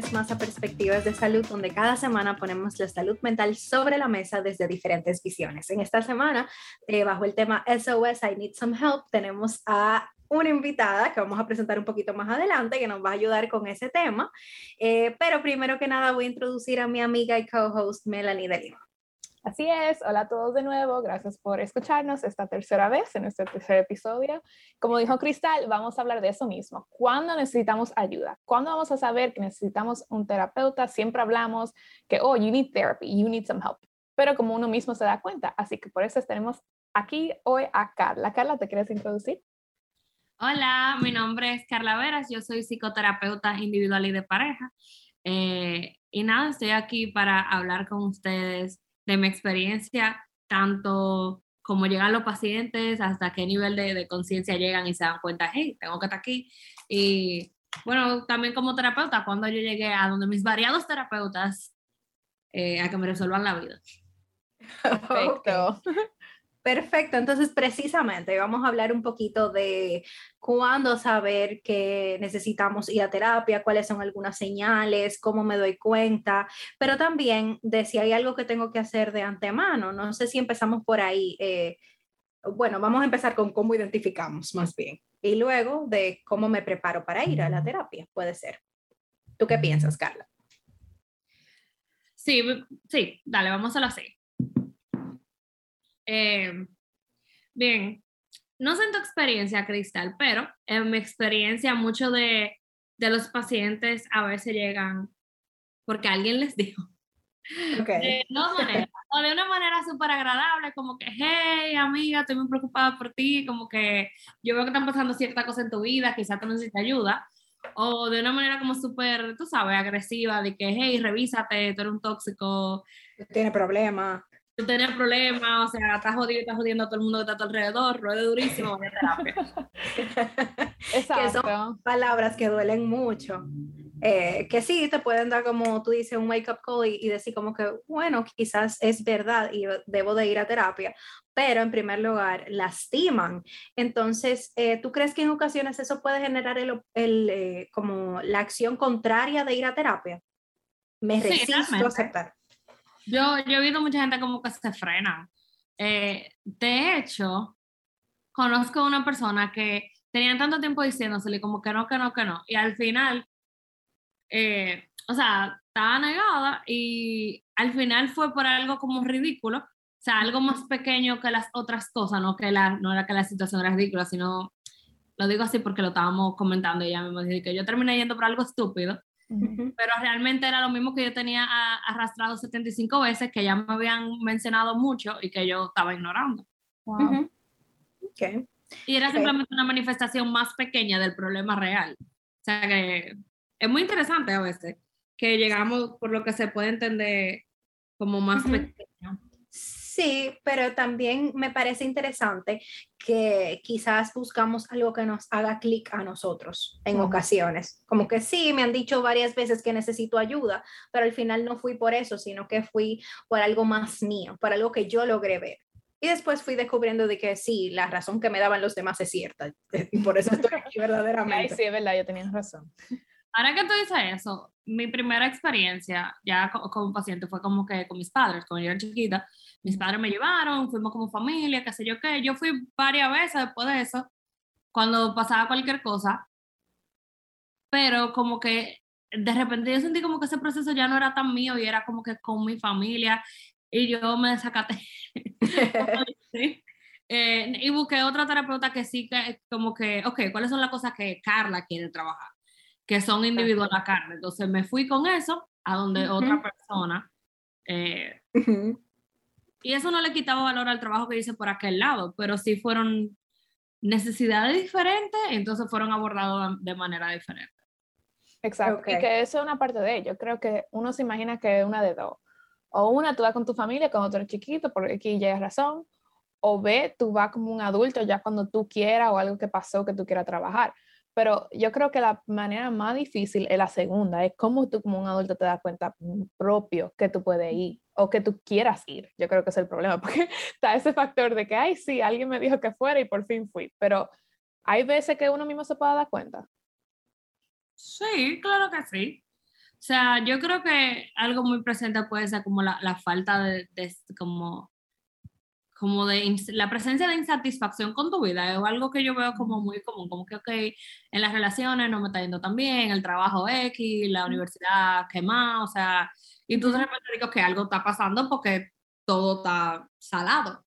vez más a Perspectivas de Salud, donde cada semana ponemos la salud mental sobre la mesa desde diferentes visiones. En esta semana, eh, bajo el tema SOS, I Need Some Help, tenemos a una invitada que vamos a presentar un poquito más adelante, que nos va a ayudar con ese tema. Eh, pero primero que nada voy a introducir a mi amiga y co-host Melanie de Lima. Así es, hola a todos de nuevo, gracias por escucharnos esta tercera vez en este tercer episodio. Como dijo Cristal, vamos a hablar de eso mismo. ¿Cuándo necesitamos ayuda? ¿Cuándo vamos a saber que necesitamos un terapeuta? Siempre hablamos que, oh, you need therapy, you need some help, pero como uno mismo se da cuenta. Así que por eso tenemos aquí hoy a Carla. Carla, ¿te quieres introducir? Hola, mi nombre es Carla Veras, yo soy psicoterapeuta individual y de pareja. Eh, y nada, estoy aquí para hablar con ustedes de mi experiencia, tanto como llegan los pacientes, hasta qué nivel de, conciencia llegan y se dan cuenta, hey, tengo que estar aquí. Y bueno, también como terapeuta, cuando yo llegué a donde mis variados terapeutas eh, a que me resuelvan la vida. Perfecto. Perfecto, entonces precisamente vamos a hablar un poquito de cuándo saber que necesitamos ir a terapia, cuáles son algunas señales, cómo me doy cuenta, pero también de si hay algo que tengo que hacer de antemano. No sé si empezamos por ahí. Eh, bueno, vamos a empezar con cómo identificamos más bien y luego de cómo me preparo para ir a la terapia, puede ser. ¿Tú qué piensas, Carla? Sí, sí, dale, vamos a lo así. Eh, bien, no sé en tu experiencia, Cristal, pero en mi experiencia, muchos de, de los pacientes a veces llegan porque alguien les dijo. De dos maneras. O de una manera súper agradable, como que, hey, amiga, estoy muy preocupada por ti, como que yo veo que están pasando cierta cosa en tu vida, quizás tú necesitas ayuda. O de una manera como súper, tú sabes, agresiva, de que, hey, revísate, tú eres un tóxico. Tiene problemas tener problemas, o sea, estás jodido, estás jodiendo a todo el mundo que está a tu alrededor, ruede durísimo, vaya terapia. Exacto. Que son palabras que duelen mucho. Eh, que sí, te pueden dar como tú dices un wake up call y, decir como que, bueno, quizás es verdad y debo de ir a terapia, pero en primer lugar lastiman. Entonces, eh, ¿tú crees que en ocasiones eso puede generar el, el eh, como la acción contraria de ir a terapia? Me resisto a aceptar. Yo, yo he visto mucha gente como que se frena. Eh, de hecho, conozco una persona que tenían tanto tiempo diciéndosele como que no, que no, que no. Y al final, eh, o sea, estaba negada y al final fue por algo como ridículo. O sea, algo más pequeño que las otras cosas, no, que la, no era que la situación era ridícula, sino, lo digo así porque lo estábamos comentando y ella me dijo que yo terminé yendo por algo estúpido pero realmente era lo mismo que yo tenía arrastrado 75 veces, que ya me habían mencionado mucho y que yo estaba ignorando. Wow. okay. Y era simplemente una manifestación más pequeña del problema real. O sea que es muy interesante a veces que llegamos por lo que se puede entender como más pequeño. Sí, pero también me parece interesante que quizás buscamos algo que nos haga clic a nosotros en ocasiones. Como que sí, me han dicho varias veces que necesito ayuda, pero al final no fui por eso, sino que fui por algo más mío, por algo que yo logré ver. Y después fui descubriendo de que sí, la razón que me daban los demás es cierta. Y por eso estoy aquí verdaderamente. sí, es verdad, yo tenía razón. Ahora que tú dices eso, mi primera experiencia ya como paciente fue como que con mis padres, cuando yo era chiquita, mis padres me llevaron, fuimos como familia, qué sé yo qué. Yo fui varias veces después de eso, cuando pasaba cualquier cosa, pero como que de repente yo sentí como que ese proceso ya no era tan mío y era como que con mi familia y yo me desacaté. Eh, y busqué otra terapeuta que sí, que como que, ok, ¿cuáles son las cosas que Carla quiere trabajar? Que son individual a carne. Entonces me fui con eso a donde otra persona eh, y eso no le quitaba valor al trabajo que hice por aquel lado, pero sí fueron necesidades diferentes, entonces fueron abordados de manera diferente. Exacto, y que eso es una parte de ello. Creo que uno se imagina que es una de dos. O una, tú vas con tu familia cuando tú eres chiquito, porque aquí ya hay razón. O B, tú vas como un adulto ya cuando tú quieras o algo que pasó que tú quieras trabajar. Pero yo creo que la manera más difícil es la segunda, es cómo tú como un adulto te das cuenta propio que tú puedes ir o que tú quieras ir. Yo creo que es el problema, porque está ese factor de que, ay, sí, alguien me dijo que fuera y por fin fui, pero hay veces que uno mismo se puede dar cuenta. Sí, claro que sí. O sea, yo creo que algo muy presente puede ser como la, la falta de, de, como, como de la presencia de insatisfacción con tu vida. Es algo que yo veo como muy común, como que, ok, en las relaciones no me está yendo tan bien, el trabajo X, la universidad, ¿qué más? O sea, y tú de repente digo que algo está pasando porque todo está salado.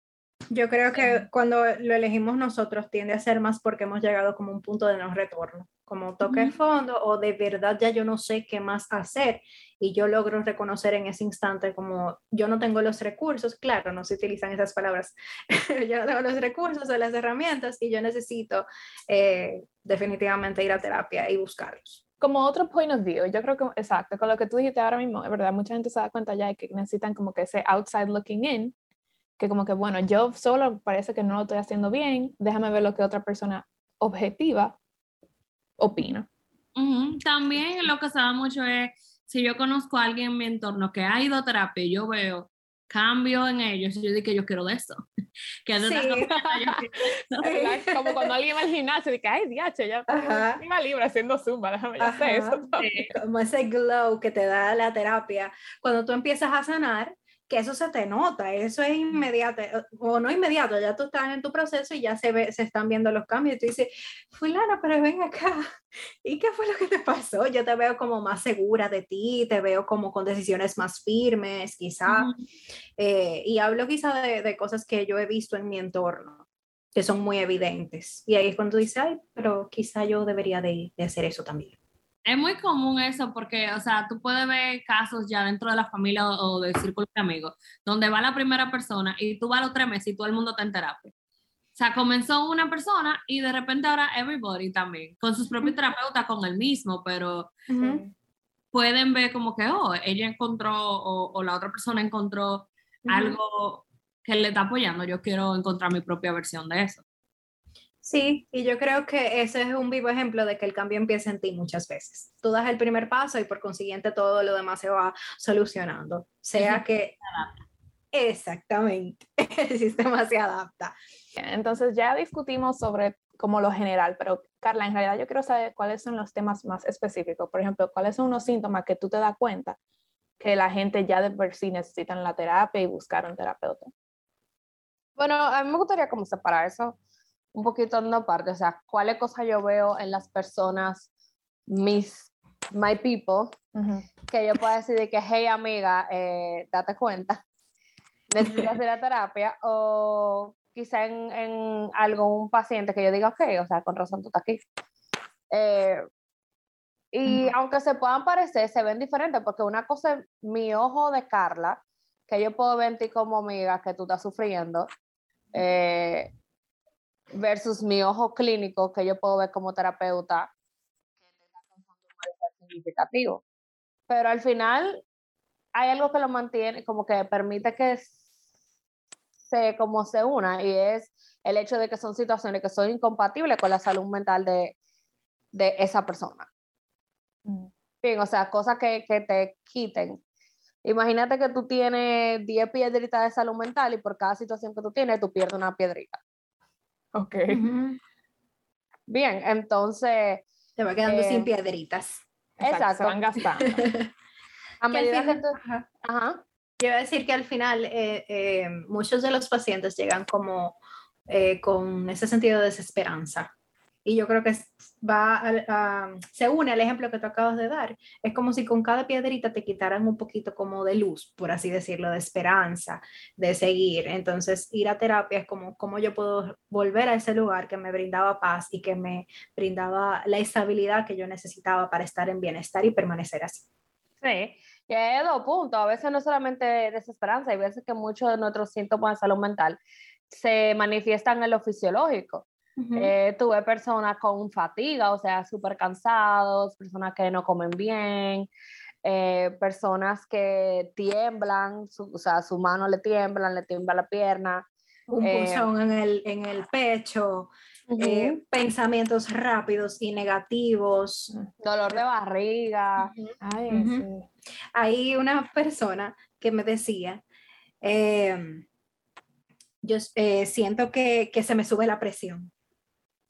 Yo creo que cuando lo elegimos nosotros tiende a ser más porque hemos llegado como un punto de no retorno, como toque el fondo o de verdad ya yo no sé qué más hacer y yo logro reconocer en ese instante como yo no tengo los recursos, claro, no se utilizan esas palabras, yo no tengo los recursos o las herramientas y yo necesito eh, definitivamente ir a terapia y buscarlos como otro point of view, yo creo que, exacto, con lo que tú dijiste ahora mismo, es verdad, mucha gente se da cuenta ya de que necesitan como que ese outside looking in, que como que, bueno, yo solo parece que no lo estoy haciendo bien, déjame ver lo que otra persona objetiva opina. También lo que se da mucho es, si yo conozco a alguien en mi entorno que ha ido a terapia yo veo cambio en ellos, yo digo que yo quiero de eso. que sí. Como cuando alguien va al gimnasio y dice, ay, diache, ya una libra haciendo zumba, déjame ya hacer eso. Como ese glow que te da la terapia. Cuando tú empiezas a sanar, que eso se te nota, eso es inmediato, o no inmediato, ya tú estás en tu proceso y ya se, ve, se están viendo los cambios y tú dices, fulana, pero ven acá, ¿y qué fue lo que te pasó? Yo te veo como más segura de ti, te veo como con decisiones más firmes, quizá, eh, y hablo quizá de, de, cosas que yo he visto en mi entorno, que son muy evidentes, y ahí es cuando tú dices, ay, pero quizá yo debería de, de hacer eso también es muy común eso porque, o sea, tú puedes ver casos ya dentro de la familia o, del círculo de amigos, donde va la primera persona y tú vas a los tres meses y todo el mundo está en terapia. O sea, comenzó una persona y de repente ahora everybody también, con sus propios terapeutas, con el mismo, pero pueden ver como que, oh, ella encontró o, la otra persona encontró algo que le está apoyando, yo quiero encontrar mi propia versión de eso. Sí, y yo creo que ese es un vivo ejemplo de que el cambio empieza en ti muchas veces. Tú das el primer paso y por consiguiente todo lo demás se va solucionando. Sea que... Exactamente, el sistema se adapta. Entonces ya discutimos sobre como lo general, pero Carla, en realidad yo quiero saber cuáles son los temas más específicos. Por ejemplo, cuáles son los síntomas que tú te das cuenta que la gente ya de por sí necesitan la terapia y buscar un terapeuta. Bueno, a mí me gustaría como separar eso un poquito en aparte, o sea, cuáles cosas yo veo en las personas, mis, my people, que yo pueda decir de que, hey amiga, eh, date cuenta, necesitas ir a terapia, o quizá en, en algún paciente que yo diga, ok, o sea, con razón tú estás aquí. Eh, y aunque se puedan parecer, se ven diferentes, porque una cosa es mi ojo de Carla, que yo puedo ver en ti como amiga que tú estás sufriendo, eh, versus mi ojo clínico que yo puedo ver como terapeuta que significativo. Pero al final hay algo que lo mantiene, como que permite que se, como se una, y es el hecho de que son situaciones que son incompatibles con la salud mental de, de esa persona. Mm. Bien, o sea, cosas que, que te quiten. Imagínate que tú tienes 10 piedritas de salud mental y por cada situación que tú tienes, tú pierdes una piedrita. Ok. Bien, entonces... Te va quedando sin eh, piedritas. Exacto. Se van gastando. a medida que, ajá. Quiero decir que al final eh, eh, muchos de los pacientes llegan como con ese sentido de desesperanza y yo creo que va a, se une al ejemplo que tú acabas de dar. Es como si con cada piedrita te quitaran un poquito como de luz, por así decirlo, de esperanza, de seguir. Entonces, ir a terapia es como cómo yo puedo volver a ese lugar que me brindaba paz y que me brindaba la estabilidad que yo necesitaba para estar en bienestar y permanecer así. Sí, y hay dos puntos. A veces no solamente desesperanza, hay veces que muchos de nuestros síntomas de salud mental se manifiestan en lo fisiológico. Eh, tuve personas con fatiga, o sea, súper cansados, personas que no comen bien, eh, personas que tiemblan, o sea, su mano le tiemblan, le tiembla la pierna. Un eh, pulsón en el, en el pecho, pensamientos rápidos y negativos. Dolor de barriga. Hay una persona que me decía, em, yo siento que, que se me sube la presión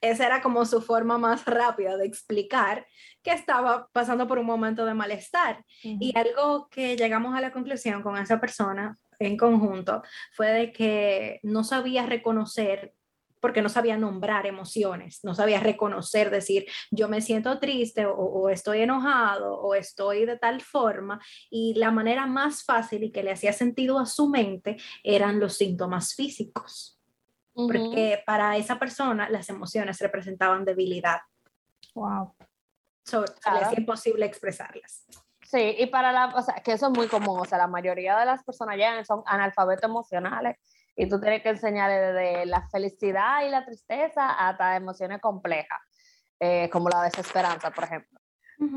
esa era como su forma más rápida de explicar que estaba pasando por un momento de malestar. Y algo que llegamos a la conclusión con esa persona en conjunto fue de que no sabía reconocer porque no sabía nombrar emociones, no sabía reconocer, decir, yo me siento triste o, estoy enojado o estoy de tal forma. Y la manera más fácil y que le hacía sentido a su mente eran los síntomas físicos, porque para esa persona las emociones representaban debilidad. Wow. So, es imposible expresarlas. Sí, y para la, o sea, que eso es muy común, o sea, la mayoría de las personas ya son analfabetos emocionales y tú tienes que enseñarle desde la felicidad y la tristeza hasta emociones complejas, eh, como la desesperanza, por ejemplo.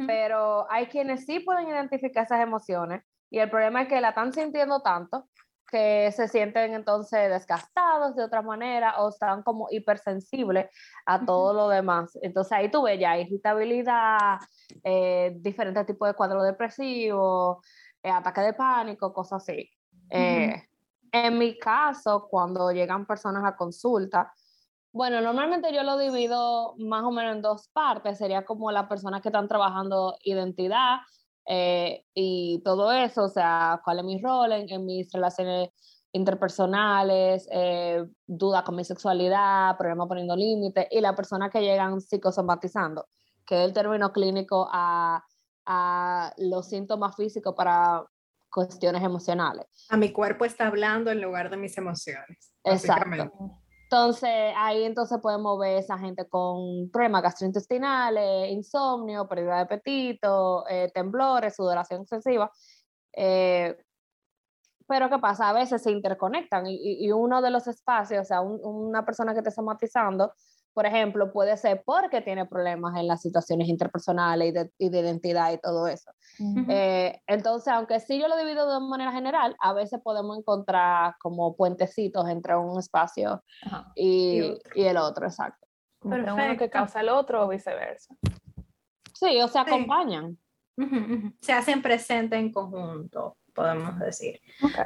Pero hay quienes sí pueden identificar esas emociones y el problema es que la están sintiendo tanto que se sienten entonces desgastados de otra manera o están como hipersensibles a todo lo demás. Entonces ahí tú ves ya irritabilidad, eh, diferentes tipos de cuadros depresivos, eh, ataque de pánico, cosas así. En mi caso, cuando llegan personas a consulta, bueno, normalmente yo lo divido más o menos en dos partes. Sería como las personas que están trabajando identidad eh, y todo eso, o sea, cuál es mi rol en, mis relaciones interpersonales, eh, duda con mi sexualidad, problema poniendo límites, y la persona que llegan psicosomatizando, que es el término clínico a, a los síntomas físicos para cuestiones emocionales. A mi cuerpo está hablando en lugar de mis emociones. Exacto. Entonces, ahí entonces podemos ver esa gente con problemas gastrointestinales, insomnio, pérdida de apetito, eh, temblores, sudoración excesiva. Eh, pero ¿qué pasa? A veces se interconectan y, uno de los espacios, o sea, una persona que esté somatizando, por ejemplo, puede ser porque tiene problemas en las situaciones interpersonales y de, identidad y todo eso. Eh, entonces, aunque sí yo lo divido de manera general, a veces podemos encontrar como puentecitos entre un espacio y, y, el otro, exacto. Pero uno que causa el otro o viceversa. Sí, o se acompañan. Se hacen presente en conjunto, podemos decir.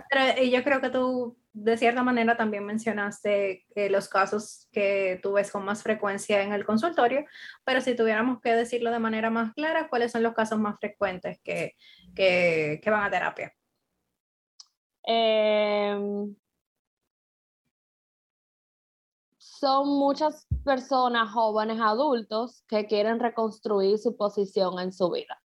Pero yo creo que tú de cierta manera también mencionaste los casos que tú ves con más frecuencia en el consultorio, pero si tuviéramos que decirlo de manera más clara, ¿cuáles son los casos más frecuentes que, que, van a terapia? Em, son muchas personas jóvenes adultos que quieren reconstruir su posición en su vida,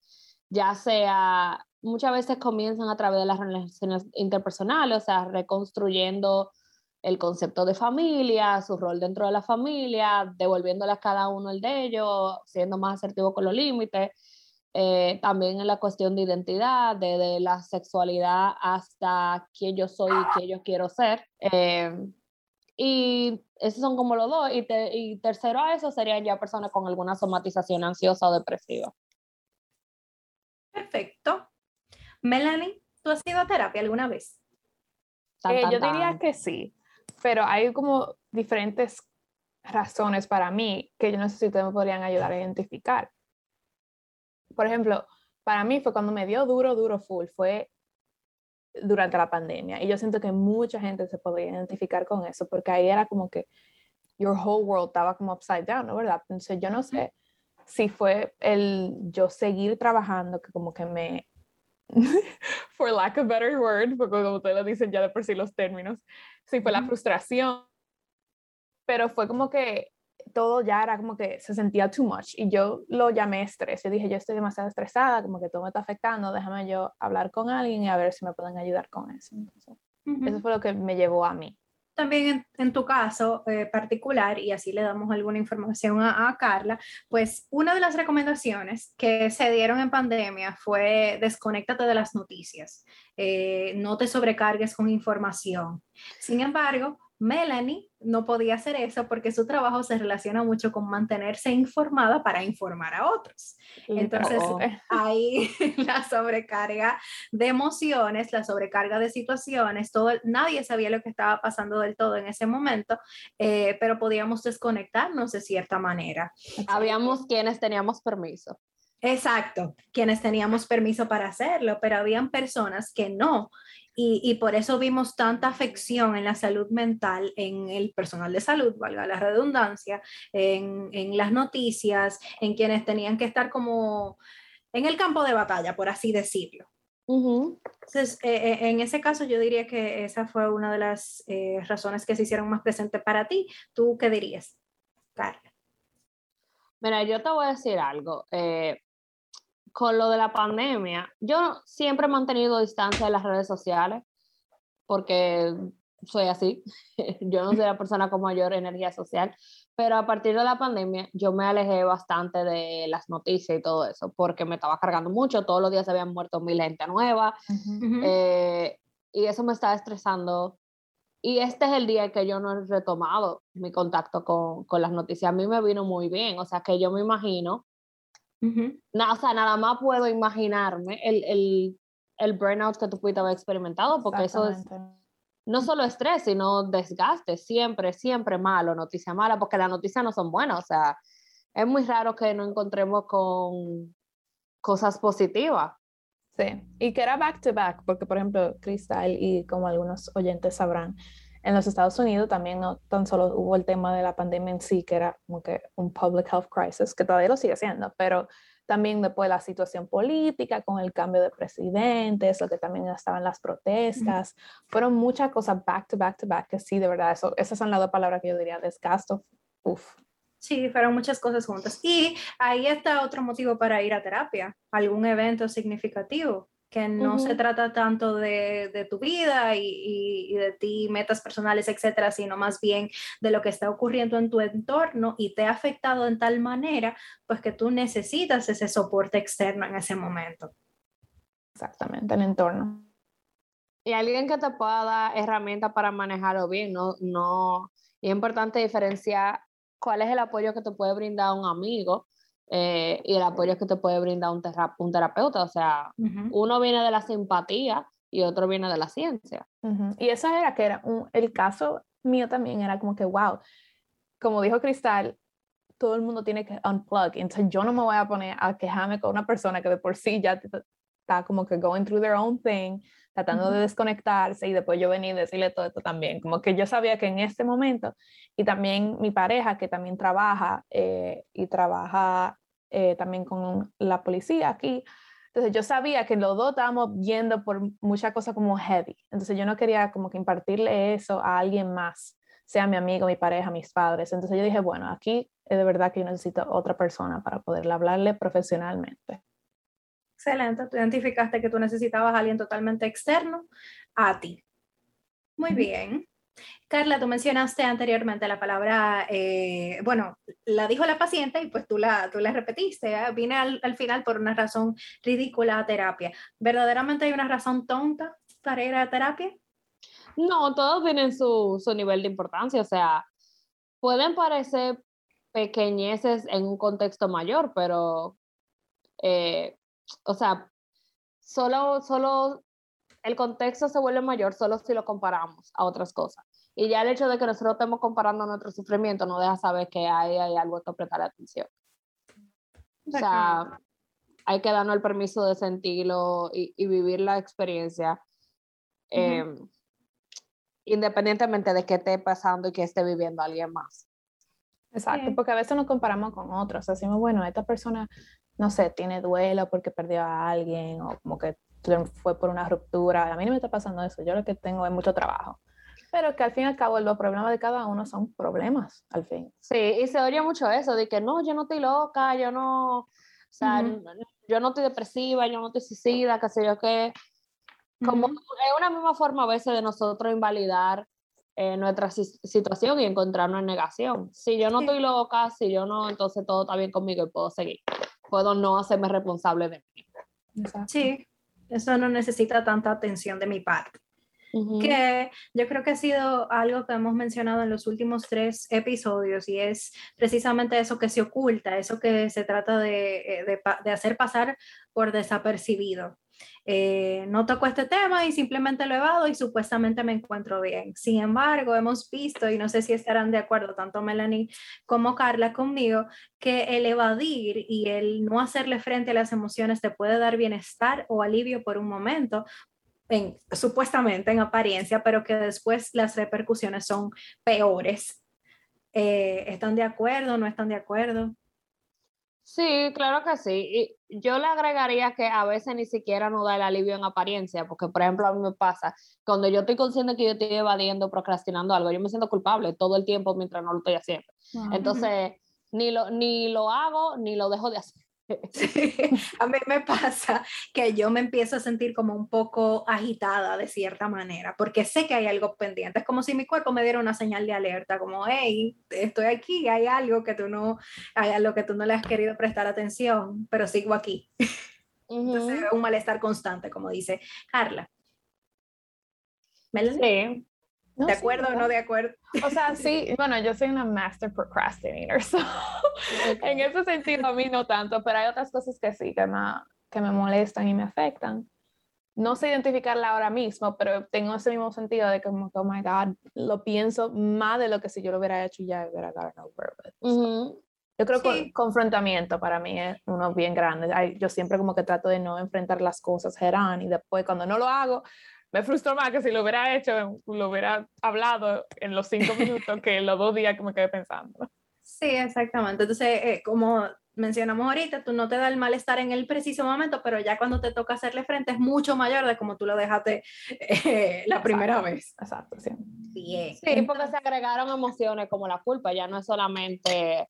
ya sea muchas veces comienzan a través de las relaciones interpersonales, o sea, reconstruyendo el concepto de familia, su rol dentro de la familia, devolviéndole a cada uno el de ellos, siendo más asertivo con los límites. Eh, también en la cuestión de identidad, de, la sexualidad hasta quién yo soy y quién yo quiero ser. Eh, y esos son como los dos. Y, y tercero a eso serían ya personas con alguna somatización ansiosa o depresiva. Perfecto. Melanie, ¿tú has ido a terapia alguna vez? Eh, yo diría que sí, pero hay como diferentes razones para mí que yo no sé si ustedes me podrían ayudar a identificar. Por ejemplo, para mí fue cuando me dio duro, duro, full, fue durante la pandemia. Y yo siento que mucha gente se podría identificar con eso, porque ahí era como que your whole world estaba como upside down, ¿no? ¿Verdad? Entonces yo no sé si fue el yo seguir trabajando que como que me for lack of better word, porque como ustedes lo dicen ya de por sí los términos, sí fue la frustración, pero fue como que todo ya era como que se sentía too much y yo lo llamé estrés. Yo dije, yo estoy demasiado estresada, como que todo me está afectando, déjame yo hablar con alguien y a ver si me pueden ayudar con eso. Eso fue lo que me llevó a mí también en, tu caso eh, particular, y así le damos alguna información a, Carla, pues una de las recomendaciones que se dieron en pandemia fue desconéctate de las noticias, eh, no te sobrecargues con información. Sin embargo, Melanie no podía hacer eso porque su trabajo se relaciona mucho con mantenerse informada para informar a otros. Entonces, ahí la sobrecarga de emociones, la sobrecarga de situaciones, todo, nadie sabía lo que estaba pasando del todo en ese momento, eh, pero podíamos desconectarnos de cierta manera. Habíamos quienes teníamos permiso. Exacto, quienes teníamos permiso para hacerlo, pero habían personas que no Y, por eso vimos tanta afección en la salud mental, en el personal de salud, valga la redundancia, en, en las noticias, en quienes tenían que estar como en el campo de batalla, por así decirlo. Entonces, eh, eh, en ese caso yo diría que esa fue una de las eh, razones que se hicieron más presentes para ti. ¿Tú qué dirías, Carla? Mira, yo te voy a decir algo. Con lo de la pandemia, yo siempre he mantenido distancia de las redes sociales porque soy así. yo no soy la persona con mayor energía social, pero a partir de la pandemia yo me alejé bastante de las noticias y todo eso, porque me estaba cargando mucho, todos los días se habían muerto mil gente nueva, eh, y eso me estaba estresando. Y este es el día que yo no he retomado mi contacto con, con las noticias. A mí me vino muy bien, o sea que yo me imagino, o sea, nada más puedo imaginarme el, el, el burnout que tú pudiste haber experimentado, porque eso es no solo estrés, sino desgaste, siempre, siempre malo, noticia mala, porque las noticias no son buenas, o sea, es muy raro que no encontremos con cosas positivas. Sí, y que era back to back, porque por ejemplo, Cristal y como algunos oyentes sabrán, en los Estados Unidos también no tan solo hubo el tema de la pandemia en sí, que era como que un public health crisis, que todavía lo sigue siendo, pero también después la situación política con el cambio de presidentes, lo que también estaban las protestas, fueron muchas cosas back to back to back, que sí, de verdad, eso, esas son las dos palabras que yo diría, desgasto, uf. Sí, fueron muchas cosas juntas. Y ahí está otro motivo para ir a terapia, algún evento significativo que no se trata tanto de, de tu vida y, y, de ti, metas personales, etcétera, sino más bien de lo que está ocurriendo en tu entorno y te ha afectado en tal manera, pues que tú necesitas ese soporte externo en ese momento. Exactamente, el entorno. Y alguien que te pueda dar herramientas para manejarlo bien, no, no, y es importante diferenciar cuál es el apoyo que te puede brindar un amigo eh, y el apoyo que te puede brindar un, un terapeuta. O sea, uno viene de la simpatía y otro viene de la ciencia. Y eso era que era el caso mío también, era como que, wow, como dijo Cristal, todo el mundo tiene que unplug. Entonces yo no me voy a poner a quejarme con una persona que de por sí ya está como que going through their own thing, tratando de desconectarse y después yo venir y decirle todo esto también. Como que yo sabía que en este momento, y también mi pareja que también trabaja eh, y trabaja eh, también con la policía aquí. Entonces yo sabía que los dos estábamos yendo por muchas cosas como heavy. Entonces yo no quería como que impartirle eso a alguien más, sea mi amigo, mi pareja, mis padres. Entonces yo dije, bueno, aquí es de verdad que yo necesito otra persona para poderle hablarle profesionalmente. Excelente, tú identificaste que tú necesitabas a alguien totalmente externo a ti. Muy bien. Carla, tú mencionaste anteriormente la palabra, eh, bueno, la dijo la paciente y pues tú la, tú la repetiste, ¿eh? vine al, al, final por una razón ridícula a terapia. ¿Verdaderamente hay una razón tonta para ir a terapia? No, todos tienen su, su nivel de importancia, o sea, pueden parecer pequeñeces en un contexto mayor, pero, eh, o sea, solo, solo el contexto se vuelve mayor solo si lo comparamos a otras cosas. Y ya el hecho de que nosotros estemos comparando nuestro sufrimiento no deja saber que hay, hay algo que prestar atención. O sea, hay que darnos el permiso de sentirlo y, vivir la experiencia, em, independientemente de qué esté pasando y que esté viviendo alguien más. Exacto, porque a veces nos comparamos con otros, decimos, bueno, esta persona, no sé, tiene duelo porque perdió a alguien o como que fue por una ruptura. A mí no me está pasando eso. Yo lo que tengo es mucho trabajo. Pero que al fin y al cabo los problemas de cada uno son problemas, al fin. Sí, y se oye mucho eso, de que no, yo no estoy loca, yo no, o sea, yo no estoy depresiva, yo no estoy suicida, qué sé yo qué. Como es una misma forma a veces de nosotros invalidar eh, nuestra situación y encontrarnos en negación. Si yo no estoy loca, si yo no, entonces todo está bien conmigo y puedo seguir. Puedo no hacerme responsable de mí. Sí, eso no necesita tanta atención de mi parte. Que yo creo que ha sido algo que hemos mencionado en los últimos tres episodios y es precisamente eso que se oculta, eso que se trata de, eh, de, de hacer pasar por desapercibido. Eh, no toco este tema y simplemente lo evado y supuestamente me encuentro bien. Sin embargo, hemos visto, y no sé si estarán de acuerdo tanto Melanie como Carla conmigo, que el evadir y el no hacerle frente a las emociones te puede dar bienestar o alivio por un momento, en, supuestamente en apariencia, pero que después las repercusiones son peores. Eh, ¿Están de acuerdo? ¿No están de acuerdo? Sí, claro que sí. Y yo le agregaría que a veces ni siquiera no da el alivio en apariencia, porque por ejemplo a mí me pasa, cuando yo estoy consciente que yo estoy evadiendo, procrastinando algo, yo me siento culpable todo el tiempo mientras no lo estoy haciendo. Entonces, ni lo, ni lo hago, ni lo dejo de hacer. a mí me pasa que yo me empiezo a sentir como un poco agitada de cierta manera, porque sé que hay algo pendiente. Es como si mi cuerpo me diera una señal de alerta, como, hey, estoy aquí, hay algo que tú no, hay algo que tú no le has querido prestar atención, pero sigo aquí. Entonces, un malestar constante, como dice Carla. Sí, ¿De acuerdo o no de acuerdo? O sea, sí, bueno, yo soy una master procrastinator, so, en ese sentido a mí no tanto, pero hay otras cosas que sí, que me, que me molestan y me afectan. No sé identificarla ahora mismo, pero tengo ese mismo sentido de que como oh my God, lo pienso más de lo que si yo lo hubiera hecho y ya hubiera gotten over Yo creo que el confrontamiento para mí es uno bien grande. Yo siempre como que trato de no enfrentar las cosas gerán y después cuando no lo hago, me frustró más que si lo hubiera hecho, lo hubiera hablado en los cinco minutos que en los dos días que me quedé pensando. Sí, exactamente. Entonces, eh, como mencionamos ahorita, tú no te da el malestar en el preciso momento, pero ya cuando te toca hacerle frente es mucho mayor de como tú lo dejaste eh, la primera vez. Exacto, sí. Bien. Sí, porque se agregaron emociones como la culpa, ya no es solamente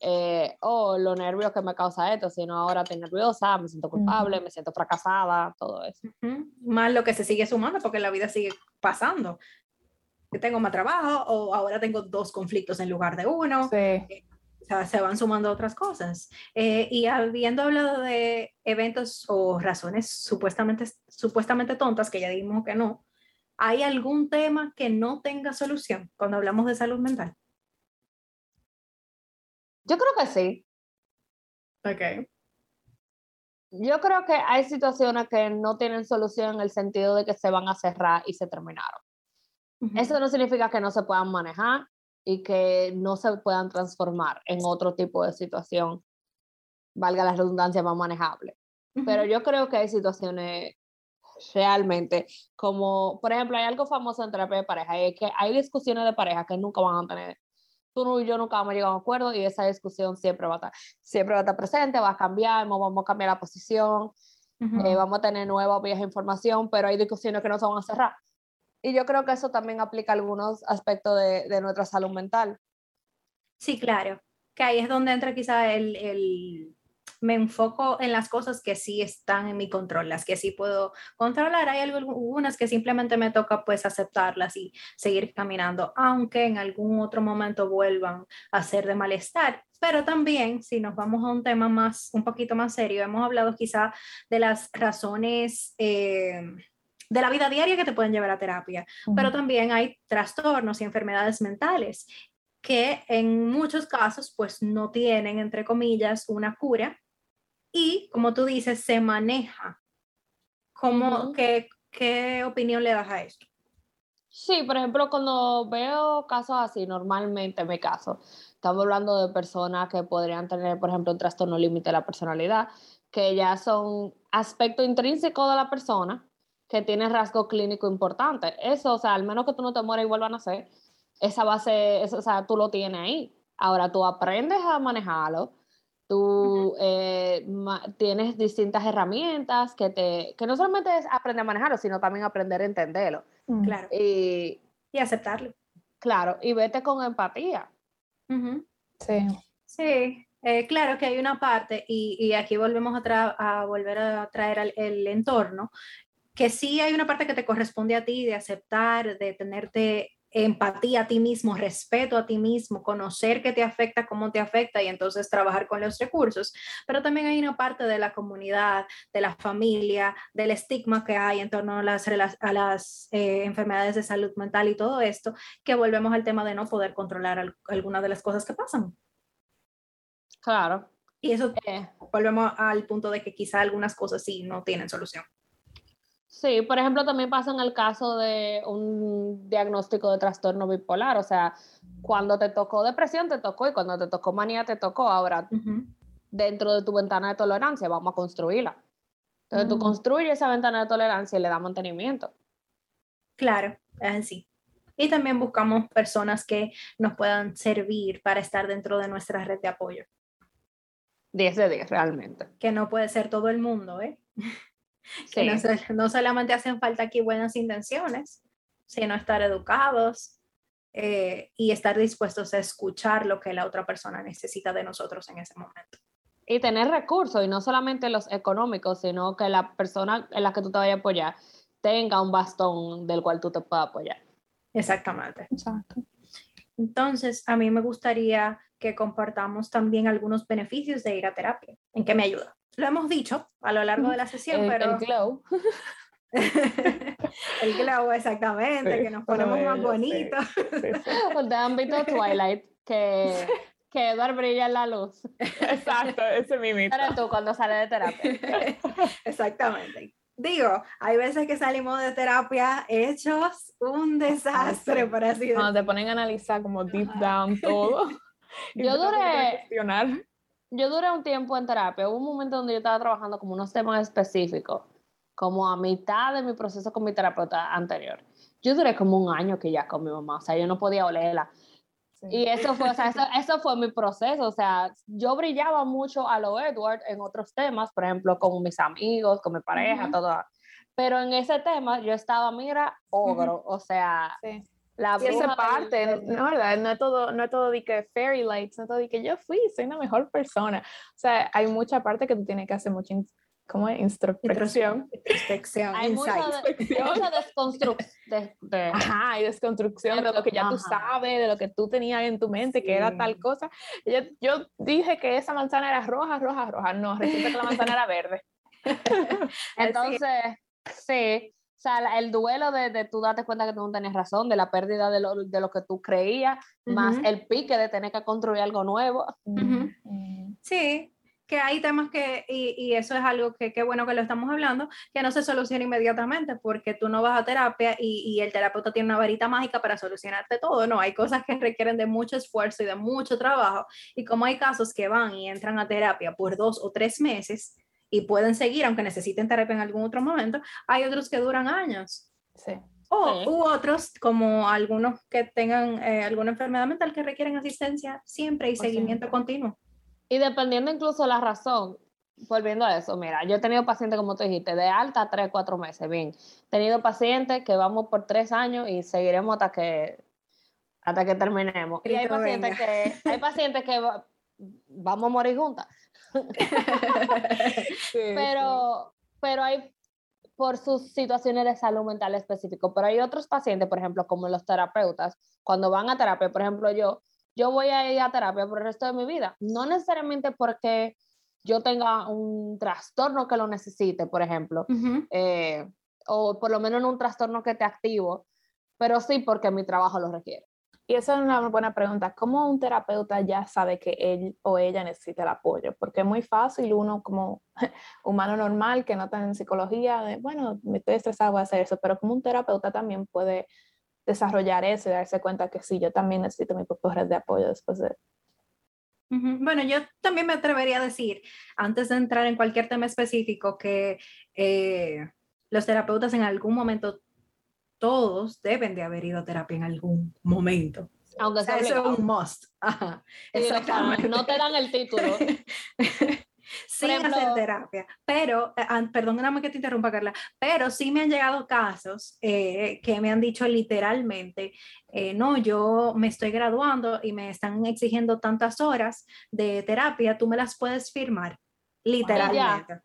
eh, oh, lo nervio que me causa esto, sino ahora estoy nerviosa, me siento culpable, me siento fracasada, todo eso. Más lo que se sigue sumando porque la vida sigue pasando. Que tengo más trabajo o ahora tengo dos conflictos en lugar de uno. Sí. o sea, se van sumando otras cosas. Eh, y habiendo hablado de eventos o razones supuestamente, supuestamente tontas, que ya dijimos que no, ¿hay algún tema que no tenga solución cuando hablamos de salud mental? Yo creo que sí. Ok. Yo creo que hay situaciones que no tienen solución en el sentido de que se van a cerrar y se terminaron. Eso no significa que no se puedan manejar y que no se puedan transformar en otro tipo de situación, valga la redundancia, más manejable. Pero yo creo que hay situaciones realmente, como por ejemplo, hay algo famoso en terapia de pareja, y es que hay discusiones de pareja que nunca van a tener tú y yo nunca vamos a llegar a un acuerdo y esa discusión siempre va a estar, siempre va a estar presente, va a cambiar, vamos a cambiar la posición, eh, vamos a tener nuevas vías de información, pero hay discusiones que no se van a cerrar. Y yo creo que eso también aplica a algunos aspectos de, de nuestra salud mental. Sí, claro, que ahí es donde entra quizá el, el me enfoco en las cosas que sí están en mi control, las que sí puedo controlar. Hay algunas que simplemente me toca pues aceptarlas y seguir caminando, aunque en algún otro momento vuelvan a ser de malestar. Pero también, si nos vamos a un tema más, un poquito más serio, hemos hablado quizá de las razones... Eh, de la vida diaria que te pueden llevar a terapia, pero también hay trastornos y enfermedades mentales que en muchos casos pues no tienen, entre comillas, una cura y, como tú dices, se maneja. ¿Cómo, qué, ¿Qué opinión le das a esto? Sí, por ejemplo, cuando veo casos así, normalmente me caso, estamos hablando de personas que podrían tener, por ejemplo, un trastorno límite de la personalidad, que ya son aspecto intrínseco de la persona que tiene rasgo clínico importante. Eso, o sea, al menos que tú no te mueras y vuelvan a nacer, esa base, o sea, tú lo tienes ahí. Ahora tú aprendes a manejarlo, Tú eh, tienes distintas herramientas que, te, que no solamente es aprender a manejarlo, sino también aprender a entenderlo. Mm. Claro. Y, y, aceptarlo. Claro, y vete con empatía. Sí. Sí, eh, claro que hay una parte, y, y aquí volvemos a, a, volver a traer el entorno, que sí hay una parte que te corresponde a ti de aceptar, de tenerte empatía a ti mismo, respeto a ti mismo, conocer qué te afecta, cómo te afecta y entonces trabajar con los recursos. Pero también hay una parte de la comunidad, de la familia, del estigma que hay en torno a las, a las eh, enfermedades de salud mental y todo esto, que volvemos al tema de no poder controlar algunas de las cosas que pasan. Claro. Y eso eh. volvemos al punto de que quizá algunas cosas sí no tienen solución. Sí, por ejemplo, también pasa en el caso de un diagnóstico de trastorno bipolar, o sea, cuando te tocó depresión te tocó y cuando te tocó manía te tocó, ahora dentro de tu ventana de tolerancia vamos a construirla. Entonces tú construyes esa ventana de tolerancia y le das mantenimiento. Claro, es así. Y también buscamos personas que nos puedan servir para estar dentro de nuestra red de apoyo. 10 de 10, realmente. Que no puede ser todo el mundo, ¿eh? que no, no, solamente hacen falta aquí buenas intenciones, sino estar educados eh, y estar dispuestos a escuchar lo que la otra persona necesita de nosotros en ese momento. Y tener recursos, y no solamente los económicos, sino que la persona en la que tú te vayas a apoyar tenga un bastón del cual tú te puedas apoyar. Exactamente. Exacto. Entonces, a mí me gustaría que compartamos también algunos beneficios de ir a terapia. ¿En qué me ayuda? Lo hemos dicho a lo largo de la sesión, pero... El glow. el glow, exactamente, que nos ponemos más bonitos. Sí, han visto Twilight, que, que Edward brilla en la luz. Exacto, ese mismo. Pero tú cuando sales de terapia. Exactamente. Digo, hay veces que salimos de terapia hechos un desastre, por así decirlo. Cuando te ponen a analizar como deep down todo. yo duré, yo duré un tiempo en terapia. Hubo un momento donde yo estaba trabajando como unos temas específicos, como a mitad de mi proceso con mi terapeuta anterior. Yo duré como un año que ya con mi mamá, o sea, yo no podía olerla. Y eso fue, o sea, eso, eso, fue mi proceso, o sea, yo brillaba mucho a lo Edward en otros temas, por ejemplo, con mis amigos, con mi pareja, todo. Pero en ese tema yo estaba, mira, ogro, o sea, sí. La y esa parte, no, ¿verdad? No es todo, no es todo de que fairy lights, no es todo de que yo fui, soy una mejor persona. O sea, hay mucha parte que tú tienes que hacer mucho ¿Cómo es? Introspección. Introspección. Hay mucha, mucha desconstrucción. De, Ajá, y desconstrucción de lo que ya tú sabes, de lo que tú tenías en tu mente, que era tal cosa. Yo, yo, dije que esa manzana era roja, roja, roja. No, resulta que la manzana era verde. Entonces, sí. O sea, el duelo de, de, tú darte cuenta que tú no tenías razón, de la pérdida de lo, de lo que tú creías, más el pique de tener que construir algo nuevo. Sí, que hay temas que, y, y eso es algo que qué bueno que lo estamos hablando, que no se soluciona inmediatamente porque tú no vas a terapia y, y, el terapeuta tiene una varita mágica para solucionarte todo, no, hay cosas que requieren de mucho esfuerzo y de mucho trabajo y como hay casos que van y entran a terapia por dos o tres meses y pueden seguir aunque necesiten terapia en algún otro momento, hay otros que duran años. Sí. O u otros, como algunos que tengan eh, alguna enfermedad mental que requieren asistencia siempre y seguimiento continuo. Y dependiendo incluso la razón, volviendo a eso, mira, yo he tenido pacientes, como tú dijiste, de alta tres, cuatro meses, bien. He tenido pacientes que vamos por tres años y seguiremos hasta que, hasta que terminemos. Y hay pacientes, que, hay pacientes que vamos a morir juntas. pero, pero hay por sus situaciones de salud mental específico, pero hay otros pacientes, por ejemplo, como los terapeutas, cuando van a terapia, por ejemplo, yo, yo voy a ir a terapia por el resto de mi vida. No necesariamente porque yo tenga un trastorno que lo necesite, por ejemplo, eh, o por lo menos en un trastorno que te activo, pero sí porque mi trabajo lo requiere. Y esa es una buena pregunta. ¿Cómo un terapeuta ya sabe que él o ella necesita el apoyo? Porque es muy fácil uno como humano normal que no está en psicología, de, bueno, me estoy estresado, voy a hacer eso, pero como un terapeuta también puede desarrollar eso y darse cuenta que sí, yo también necesito mi propia red de apoyo después de... Bueno, yo también me atrevería a decir, antes de entrar en cualquier tema específico, que eh, los terapeutas en algún momento, todos deben de haber ido a terapia en algún momento. Aunque sea, eso es un must. no te dan el título. sin hacer terapia. Pero, eh, perdóname que te interrumpa, Carla, pero sí me han llegado casos eh, que me han dicho literalmente, eh, no, yo me estoy graduando y me están exigiendo tantas horas de terapia, tú me las puedes firmar, literalmente.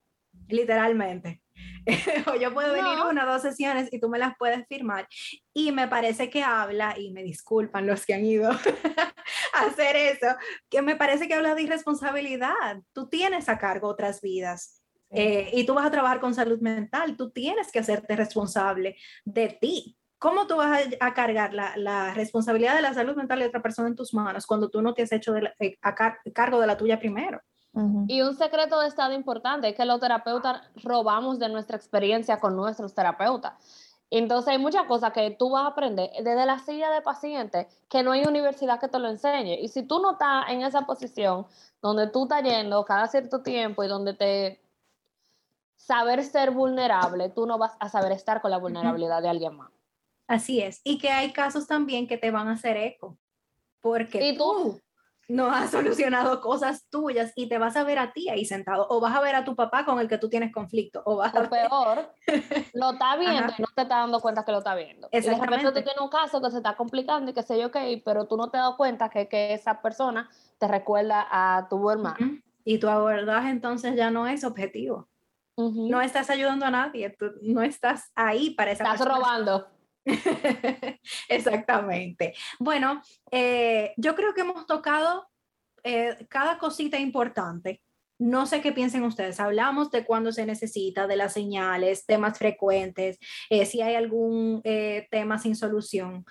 Literalmente. o yo puedo venir una o dos sesiones y tú me las puedes firmar. Y me parece que habla, y me disculpan los que han ido a hacer eso, que me parece que habla de irresponsabilidad. Tú tienes a cargo otras vidas. Eh, y tú vas a trabajar con salud mental, tú tienes que hacerte responsable de ti. ¿Cómo tú vas a, cargar la, la, responsabilidad de la salud mental de otra persona en tus manos cuando tú no te has hecho de eh, a cargo de la tuya primero? Y un secreto de estado importante es que los terapeutas robamos de nuestra experiencia con nuestros terapeutas. Entonces hay muchas cosas que tú vas a aprender desde la silla de paciente que no hay universidad que te lo enseñe. Y si tú no estás en esa posición donde tú estás yendo cada cierto tiempo y donde te saber ser vulnerable, tú no vas a saber estar con la vulnerabilidad de alguien más. Así es. Y que hay casos también que te van a hacer eco. Porque tú? No has solucionado cosas tuyas y te vas a ver a ti ahí sentado o vas a ver a tu papá con el que tú tienes conflicto o vas a peor lo está viendo y no te está dando cuenta que lo está viendo. Y de repente tú tienes un caso que se está complicando y que sé yo qué pero tú no te das cuenta que, que esa persona te recuerda a tu hermano. Y tu abordaje entonces ya no es objetivo. No estás ayudando a nadie tú no estás ahí para esa estás robando Exactamente. Bueno, eh, yo creo que hemos tocado eh, cada cosita importante. No sé qué piensen ustedes. Hablamos de cuándo se necesita, de las señales, temas frecuentes, eh, si hay algún tema sin solución.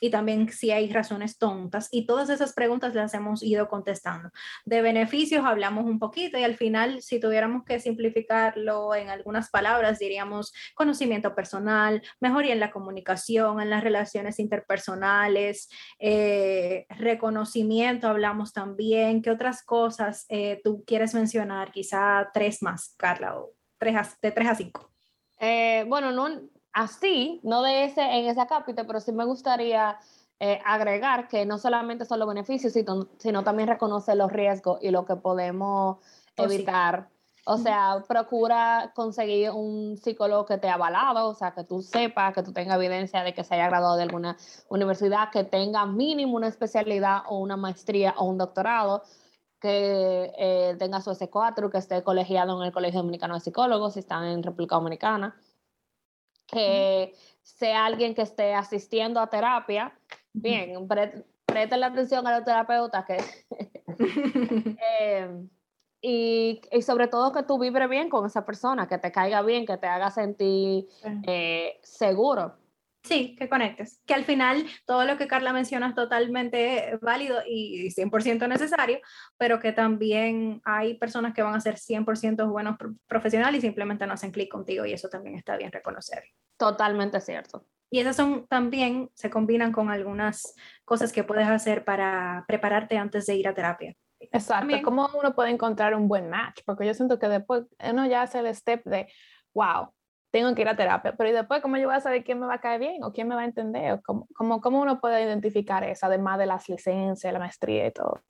Y también si hay razones tontas. Y todas esas preguntas las hemos ido contestando. De beneficios hablamos un poquito y al final, si tuviéramos que simplificarlo en algunas palabras, diríamos conocimiento personal, mejoría en la comunicación, en las relaciones interpersonales, eh, reconocimiento, hablamos también. ¿Qué otras cosas eh, tú quieres mencionar? Quizá tres más, Carla, o tres de tres a cinco. Eh, bueno, no, así, no de ese en ese capítulo, pero sí me gustaría eh, agregar que no solamente son los beneficios, sino, también reconocer los riesgos y lo que podemos oh, evitar. O sea, procura conseguir un psicólogo que te ha avalado, o sea, que tú sepas, que tú tengas evidencia de que se haya graduado de alguna universidad, que tenga mínimo una especialidad o una maestría o un doctorado, que eh, tenga su S4, que esté colegiado en el Colegio Dominicano de Psicólogos, si están en República Dominicana que sea alguien que esté asistiendo a terapia, bien, pre la atención a los terapeutas que... eh, y, y, sobre todo que tú vibres bien con esa persona, que te caiga bien, que te haga sentir eh, seguro. Sí, que conectes. Que al final todo lo que Carla menciona es totalmente válido y 100% necesario, pero que también hay personas que van a ser 100% buenos profesionales y simplemente no hacen clic contigo y eso también está bien reconocer. Totalmente cierto. Y esas son también, se combinan con algunas cosas que puedes hacer para prepararte antes de ir a terapia. Exacto, ¿cómo uno puede encontrar un buen match? Porque yo siento que después uno ya hace el step de, wow, tengo que ir a terapia, pero ¿y después cómo yo voy a saber quién me va a caer bien o quién me va a entender? ¿Cómo, cómo, cómo uno puede identificar eso, además de las licencias, la maestría y todo?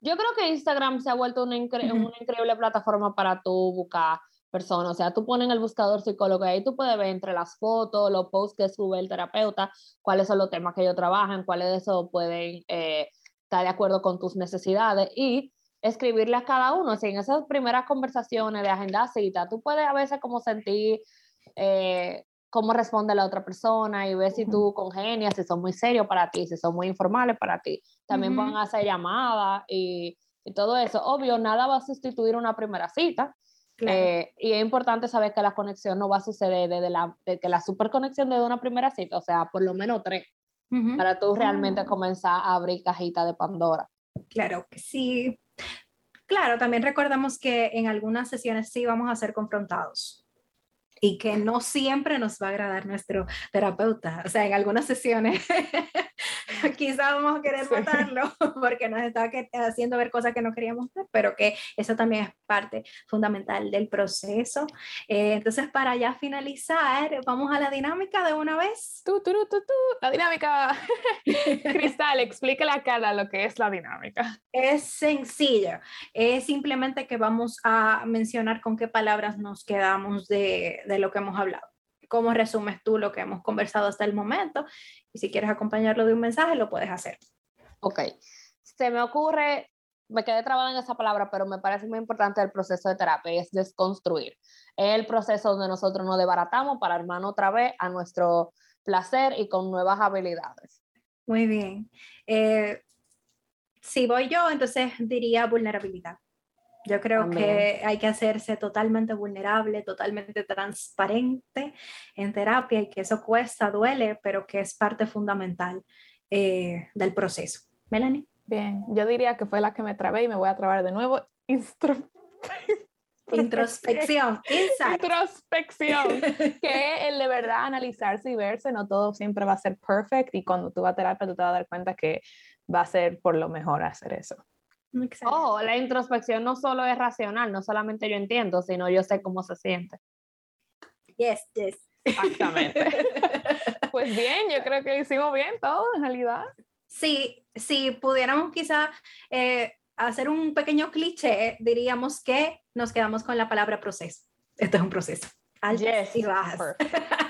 Yo creo que Instagram se ha vuelto una, una increíble plataforma para tú buscar personas. O sea, tú pones en el buscador psicólogo y ahí tú puedes ver entre las fotos, los posts que sube el terapeuta, cuáles son los temas que ellos trabajan, cuáles de esos pueden eh, estar de acuerdo con tus necesidades y escribirle a cada uno. O en esas primeras conversaciones de agenda cita, tú puedes a veces como sentir eh, cómo responde la otra persona y ver si tú congenias, si son muy serios para ti, si son muy informales para ti. También pueden hacer llamadas y, y, todo eso. Obvio, nada va a sustituir una primera cita. Eh, y es importante saber que la conexión no va a suceder desde la, de que la superconexión de una primera cita, o sea, por lo menos tres, para tú realmente ah. comenzar a abrir cajita de Pandora. Claro que sí. Claro, también recordamos que en algunas sesiones sí vamos a ser confrontados y que no siempre nos va a agradar nuestro terapeuta. O sea, en algunas sesiones quizá vamos a querer matarlo porque nos está haciendo ver cosas que no queríamos ver, pero que eso también es parte fundamental del proceso. Eh, entonces, para ya finalizar, vamos a la dinámica de una vez. Tú, tú, tú, tú, la dinámica. Cristal, explícale a Carla lo que es la dinámica. Es sencilla. Es simplemente que vamos a mencionar con qué palabras nos quedamos de de lo que hemos hablado. ¿Cómo resumes tú lo que hemos conversado hasta el momento? Y si quieres acompañarlo de un mensaje, lo puedes hacer. Ok. Se me ocurre, me quedé trabada en esa palabra, pero me parece muy importante el proceso de terapia, es desconstruir. Es el proceso donde nosotros nos debaratamos para armar otra vez a nuestro placer y con nuevas habilidades. Muy bien. Eh, si voy yo, entonces diría vulnerabilidad. Yo creo que hay que hacerse totalmente vulnerable, totalmente transparente en terapia y que eso cuesta, duele, pero que es parte fundamental eh, del proceso. Melanie. Bien, yo diría que fue la que me trabé y me voy a trabar de nuevo. Introspección, introspección, que el de verdad analizarse y verse, no todo siempre va a ser perfect y cuando tú vas a terapia tú te vas a dar cuenta que va a ser por lo mejor hacer eso. Ojo, la introspección no solo es racional, no solamente yo entiendo, sino yo sé cómo se siente. Yes, yes. Exactamente. pues bien, yo creo que hicimos bien todo en realidad. Sí, si pudiéramos quizá eh, hacer un pequeño cliché, diríamos que nos quedamos con la palabra proceso. Esto es un proceso. Altas y bajas. A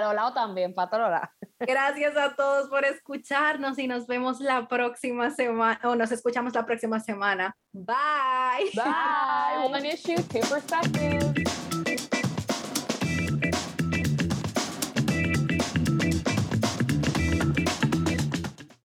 lo lado también, para Gracias a todos por escucharnos y nos vemos la próxima semana, o nos escuchamos la próxima semana. Bye. Bye. One issue, two perspectives.